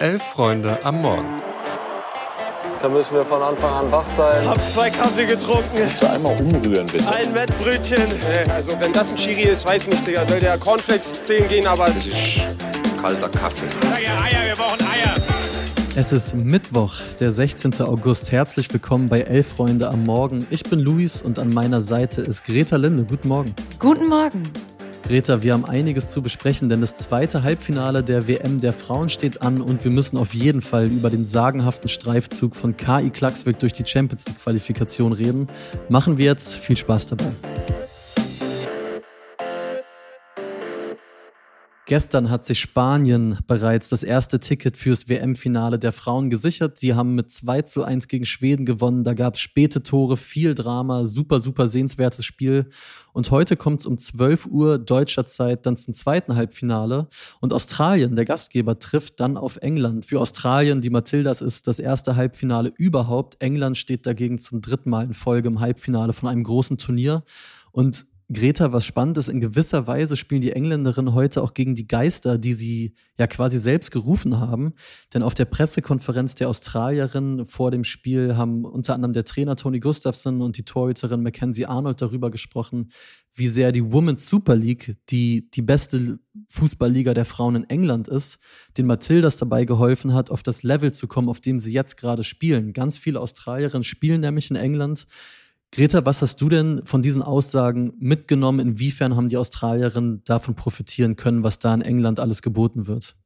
Elf Freunde am Morgen. Da müssen wir von Anfang an wach sein. Hab zwei Kaffee getrunken. Kannst du einmal umrühren, bitte? Ein Wettbrötchen. Nee, also wenn das ein Chiri ist, weiß nicht, Digga. Soll der Cornflakes 10 gehen, aber... Das ist kalter Kaffee. Sag ja Eier, wir brauchen Eier. Es ist Mittwoch, der 16. August. Herzlich willkommen bei Elf Freunde am Morgen. Ich bin Luis und an meiner Seite ist Greta Linde. Guten Morgen. Guten Morgen. Greta, wir haben einiges zu besprechen, denn das zweite Halbfinale der WM der Frauen steht an und wir müssen auf jeden Fall über den sagenhaften Streifzug von KI Klacksvik durch die Champions League Qualifikation reden. Machen wir jetzt. Viel Spaß dabei. Gestern hat sich Spanien bereits das erste Ticket fürs WM-Finale der Frauen gesichert. Sie haben mit 2 zu 1 gegen Schweden gewonnen. Da gab es späte Tore, viel Drama, super, super sehenswertes Spiel. Und heute kommt es um 12 Uhr deutscher Zeit dann zum zweiten Halbfinale. Und Australien, der Gastgeber, trifft dann auf England. Für Australien, die Matildas, ist das erste Halbfinale überhaupt. England steht dagegen zum dritten Mal in Folge im Halbfinale von einem großen Turnier. Und Greta, was spannend ist, in gewisser Weise spielen die Engländerinnen heute auch gegen die Geister, die sie ja quasi selbst gerufen haben. Denn auf der Pressekonferenz der Australierinnen vor dem Spiel haben unter anderem der Trainer Tony Gustafsson und die Torhüterin Mackenzie Arnold darüber gesprochen, wie sehr die Women's Super League, die die beste Fußballliga der Frauen in England ist, den Matildas dabei geholfen hat, auf das Level zu kommen, auf dem sie jetzt gerade spielen. Ganz viele Australierinnen spielen nämlich in England Greta, was hast du denn von diesen Aussagen mitgenommen? Inwiefern haben die Australierinnen davon profitieren können, was da in England alles geboten wird?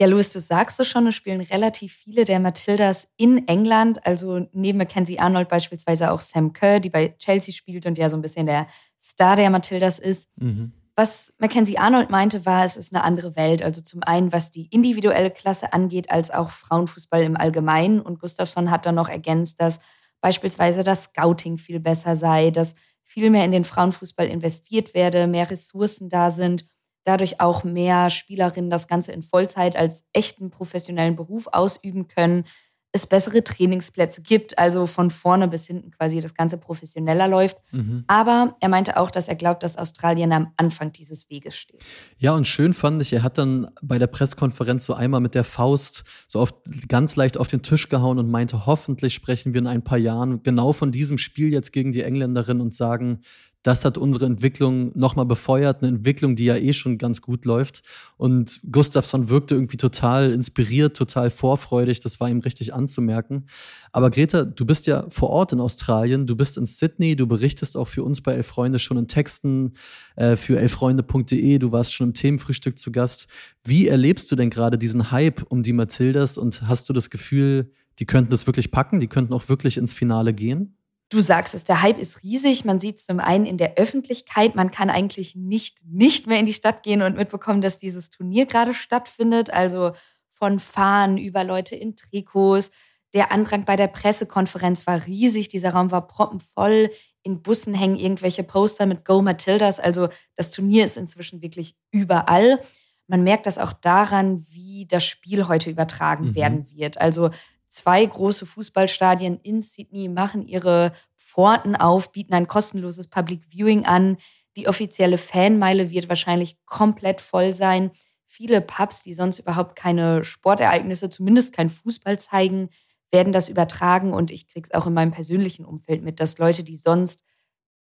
Ja, Louis, du sagst es schon, es spielen relativ viele der Matildas in England. Also neben Mackenzie Arnold beispielsweise auch Sam Kerr, die bei Chelsea spielt und ja so ein bisschen der Star der Matildas ist. Mhm. Was Mackenzie Arnold meinte, war, es ist eine andere Welt. Also zum einen, was die individuelle Klasse angeht, als auch Frauenfußball im Allgemeinen. Und Gustafsson hat dann noch ergänzt, dass beispielsweise das Scouting viel besser sei, dass viel mehr in den Frauenfußball investiert werde, mehr Ressourcen da sind, dadurch auch mehr Spielerinnen das Ganze in Vollzeit als echten professionellen Beruf ausüben können es bessere Trainingsplätze gibt, also von vorne bis hinten quasi das Ganze professioneller läuft. Mhm. Aber er meinte auch, dass er glaubt, dass Australien am Anfang dieses Weges steht. Ja, und schön fand ich, er hat dann bei der Pressekonferenz so einmal mit der Faust so oft ganz leicht auf den Tisch gehauen und meinte, hoffentlich sprechen wir in ein paar Jahren genau von diesem Spiel jetzt gegen die Engländerin und sagen, das hat unsere Entwicklung nochmal befeuert, eine Entwicklung, die ja eh schon ganz gut läuft. Und Gustafsson wirkte irgendwie total inspiriert, total vorfreudig, das war ihm richtig anzumerken. Aber Greta, du bist ja vor Ort in Australien, du bist in Sydney, du berichtest auch für uns bei Elf Freunde schon in Texten äh, für elffreunde.de, du warst schon im Themenfrühstück zu Gast. Wie erlebst du denn gerade diesen Hype um die Matildas und hast du das Gefühl, die könnten das wirklich packen, die könnten auch wirklich ins Finale gehen? Du sagst es, der Hype ist riesig. Man sieht es zum einen in der Öffentlichkeit. Man kann eigentlich nicht, nicht mehr in die Stadt gehen und mitbekommen, dass dieses Turnier gerade stattfindet. Also von Fahnen über Leute in Trikots. Der Andrang bei der Pressekonferenz war riesig. Dieser Raum war proppenvoll. In Bussen hängen irgendwelche Poster mit Go Matildas. Also das Turnier ist inzwischen wirklich überall. Man merkt das auch daran, wie das Spiel heute übertragen mhm. werden wird. Also zwei große Fußballstadien in Sydney machen ihre Pforten auf, bieten ein kostenloses Public Viewing an. Die offizielle Fanmeile wird wahrscheinlich komplett voll sein. Viele Pubs, die sonst überhaupt keine Sportereignisse, zumindest kein Fußball zeigen, werden das übertragen. Und ich kriege es auch in meinem persönlichen Umfeld mit, dass Leute, die sonst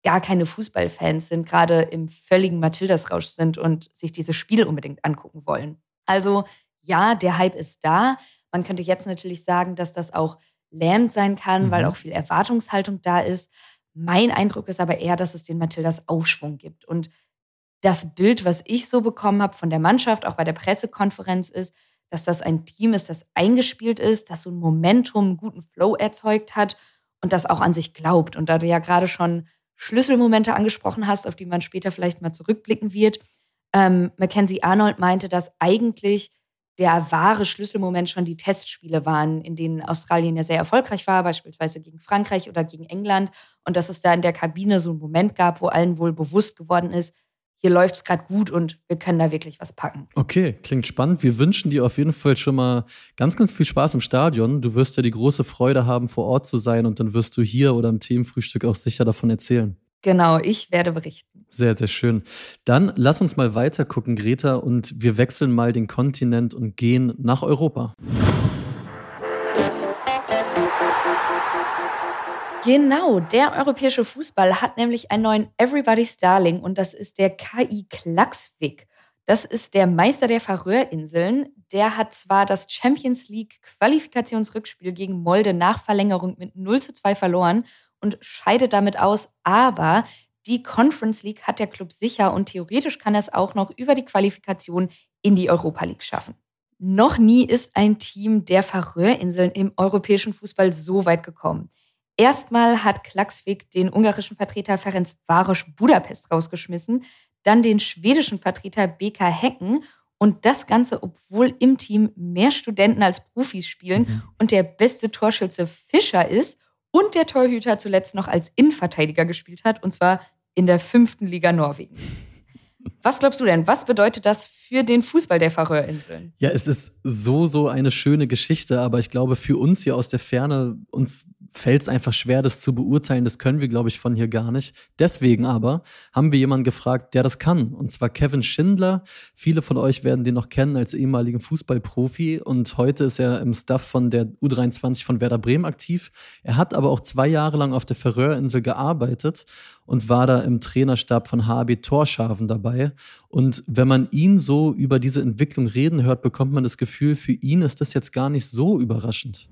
gar keine Fußballfans sind, gerade im völligen Matildas-Rausch sind und sich dieses Spiel unbedingt angucken wollen. Also ja, der Hype ist da. Man könnte jetzt natürlich sagen, dass das auch lähmend sein kann, mhm. weil auch viel Erwartungshaltung da ist. Mein Eindruck ist aber eher, dass es den Matildas Aufschwung gibt. Und das Bild, was ich so bekommen habe von der Mannschaft, auch bei der Pressekonferenz, ist, dass das ein Team ist, das eingespielt ist, das so ein Momentum, einen guten Flow erzeugt hat und das auch an sich glaubt. Und da du ja gerade schon Schlüsselmomente angesprochen hast, auf die man später vielleicht mal zurückblicken wird, ähm, Mackenzie Arnold meinte, dass eigentlich der wahre Schlüsselmoment schon die Testspiele waren, in denen Australien ja sehr erfolgreich war, beispielsweise gegen Frankreich oder gegen England. Und dass es da in der Kabine so einen Moment gab, wo allen wohl bewusst geworden ist, hier läuft es gerade gut und wir können da wirklich was packen. Okay, klingt spannend. Wir wünschen dir auf jeden Fall schon mal ganz, ganz viel Spaß im Stadion. Du wirst ja die große Freude haben, vor Ort zu sein und dann wirst du hier oder im Themenfrühstück auch sicher davon erzählen. Genau, ich werde berichten. Sehr, sehr schön. Dann lass uns mal weiter gucken, Greta, und wir wechseln mal den Kontinent und gehen nach Europa. Genau, der europäische Fußball hat nämlich einen neuen Everybody's Darling und das ist der KI Klaxvik. Das ist der Meister der Färöerinseln. Der hat zwar das Champions League Qualifikationsrückspiel gegen Molde nach Verlängerung mit 0 zu 2 verloren und scheidet damit aus, aber die Conference League hat der Club sicher und theoretisch kann er es auch noch über die Qualifikation in die Europa League schaffen. Noch nie ist ein Team der Färöerinseln im europäischen Fußball so weit gekommen. Erstmal hat Klaxvik den ungarischen Vertreter Ferenc Varos Budapest rausgeschmissen, dann den schwedischen Vertreter BK Hecken und das Ganze, obwohl im Team mehr Studenten als Profis spielen mhm. und der beste Torschütze Fischer ist und der Torhüter zuletzt noch als Innenverteidiger gespielt hat, und zwar in der fünften Liga Norwegen. Was glaubst du denn? Was bedeutet das für den Fußball der Färöerinseln? Ja, es ist so, so eine schöne Geschichte, aber ich glaube, für uns hier aus der Ferne, uns fällt es einfach schwer, das zu beurteilen. Das können wir, glaube ich, von hier gar nicht. Deswegen aber haben wir jemanden gefragt, der das kann. Und zwar Kevin Schindler. Viele von euch werden den noch kennen als ehemaligen Fußballprofi. Und heute ist er im Staff von der U23 von Werder Bremen aktiv. Er hat aber auch zwei Jahre lang auf der Färöerinsel gearbeitet und war da im Trainerstab von HB Torschaven dabei. Und wenn man ihn so über diese Entwicklung reden hört, bekommt man das Gefühl, für ihn ist das jetzt gar nicht so überraschend.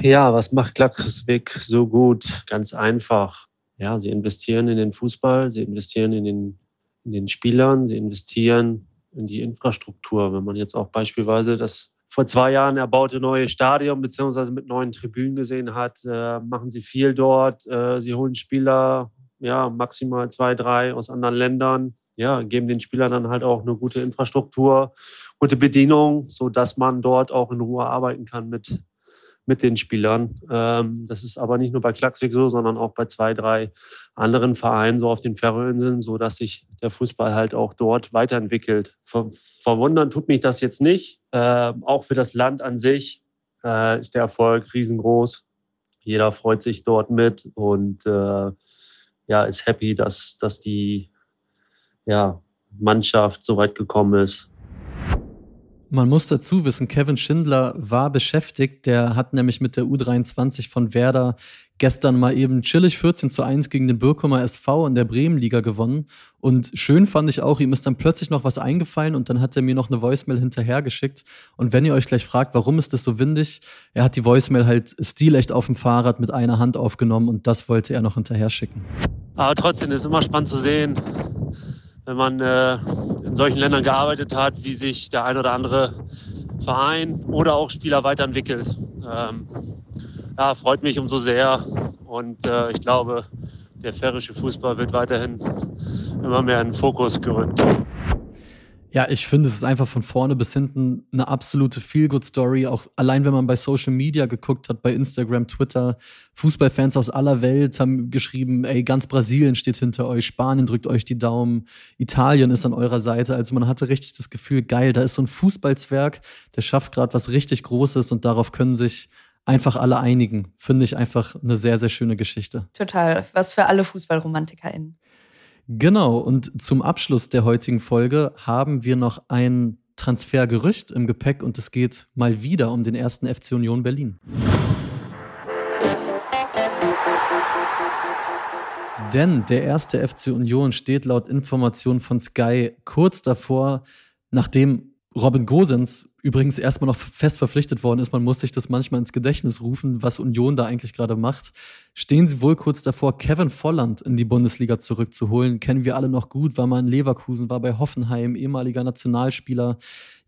Ja, was macht Klaxvik so gut? Ganz einfach. Ja, sie investieren in den Fußball, sie investieren in den, in den Spielern, sie investieren in die Infrastruktur. Wenn man jetzt auch beispielsweise das vor zwei Jahren erbaute neue Stadion beziehungsweise mit neuen Tribünen gesehen hat, äh, machen sie viel dort. Äh, sie holen Spieler, ja, maximal zwei, drei aus anderen Ländern. Ja, geben den Spielern dann halt auch eine gute Infrastruktur, gute Bedienung, sodass man dort auch in Ruhe arbeiten kann mit, mit den Spielern. Ähm, das ist aber nicht nur bei Klaxvik so, sondern auch bei zwei, drei anderen Vereinen so auf den Färöerinseln, so dass sich der Fußball halt auch dort weiterentwickelt. Ver verwundern tut mich das jetzt nicht. Ähm, auch für das Land an sich äh, ist der Erfolg riesengroß. Jeder freut sich dort mit und äh, ja, ist happy, dass, dass die ja, Mannschaft so weit gekommen ist. Man muss dazu wissen, Kevin Schindler war beschäftigt. Der hat nämlich mit der U23 von Werder gestern mal eben chillig 14 zu 1 gegen den Birkumer SV in der Bremenliga gewonnen. Und schön fand ich auch, ihm ist dann plötzlich noch was eingefallen und dann hat er mir noch eine Voicemail hinterhergeschickt. Und wenn ihr euch gleich fragt, warum ist das so windig, er hat die Voicemail halt stilecht auf dem Fahrrad mit einer Hand aufgenommen und das wollte er noch hinterher schicken. Aber trotzdem ist immer spannend zu sehen, wenn man äh, in solchen Ländern gearbeitet hat, wie sich der ein oder andere Verein oder auch Spieler weiterentwickelt. Ähm, ja, freut mich umso sehr und äh, ich glaube, der färische Fußball wird weiterhin immer mehr in den Fokus gerückt. Ja, ich finde, es ist einfach von vorne bis hinten eine absolute Feel-Good-Story. Auch allein, wenn man bei Social Media geguckt hat, bei Instagram, Twitter, Fußballfans aus aller Welt haben geschrieben, ey, ganz Brasilien steht hinter euch, Spanien drückt euch die Daumen, Italien ist an eurer Seite. Also man hatte richtig das Gefühl, geil, da ist so ein Fußballzwerg, der schafft gerade was richtig Großes und darauf können sich einfach alle einigen. Finde ich einfach eine sehr, sehr schöne Geschichte. Total. Was für alle FußballromantikerInnen. Genau, und zum Abschluss der heutigen Folge haben wir noch ein Transfergerücht im Gepäck und es geht mal wieder um den ersten FC Union Berlin. Denn der erste FC Union steht laut Informationen von Sky kurz davor, nachdem Robin Gosens übrigens erstmal noch fest verpflichtet worden ist, man muss sich das manchmal ins Gedächtnis rufen, was Union da eigentlich gerade macht, stehen sie wohl kurz davor, Kevin Volland in die Bundesliga zurückzuholen. Kennen wir alle noch gut, war mal in Leverkusen, war bei Hoffenheim, ehemaliger Nationalspieler,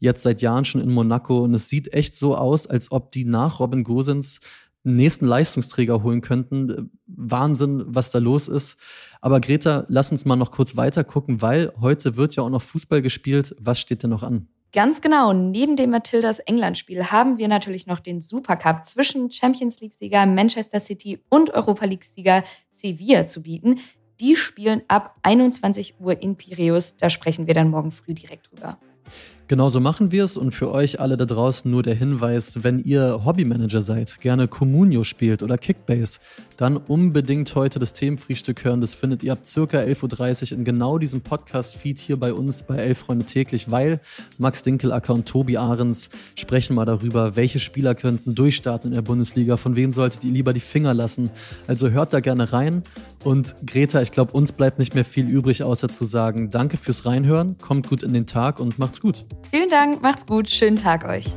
jetzt seit Jahren schon in Monaco. Und es sieht echt so aus, als ob die nach Robin Gosens nächsten Leistungsträger holen könnten. Wahnsinn, was da los ist. Aber Greta, lass uns mal noch kurz weiter gucken, weil heute wird ja auch noch Fußball gespielt. Was steht denn noch an? Ganz genau. Neben dem Matildas England-Spiel haben wir natürlich noch den Supercup zwischen Champions League-Sieger Manchester City und Europa League-Sieger Sevilla zu bieten. Die spielen ab 21 Uhr in Piräus. Da sprechen wir dann morgen früh direkt drüber. Genauso machen wir es und für euch alle da draußen nur der Hinweis, wenn ihr Hobbymanager seid, gerne Communio spielt oder Kickbase, dann unbedingt heute das Themenfrühstück hören. Das findet ihr ab circa 11.30 Uhr in genau diesem Podcast-Feed hier bei uns bei Elf Freunde täglich, weil Max Dinkelacker und Tobi Ahrens sprechen mal darüber, welche Spieler könnten durchstarten in der Bundesliga, von wem solltet ihr lieber die Finger lassen. Also hört da gerne rein und Greta, ich glaube, uns bleibt nicht mehr viel übrig, außer zu sagen, danke fürs Reinhören, kommt gut in den Tag und macht's gut. Vielen Dank, macht's gut, schönen Tag euch.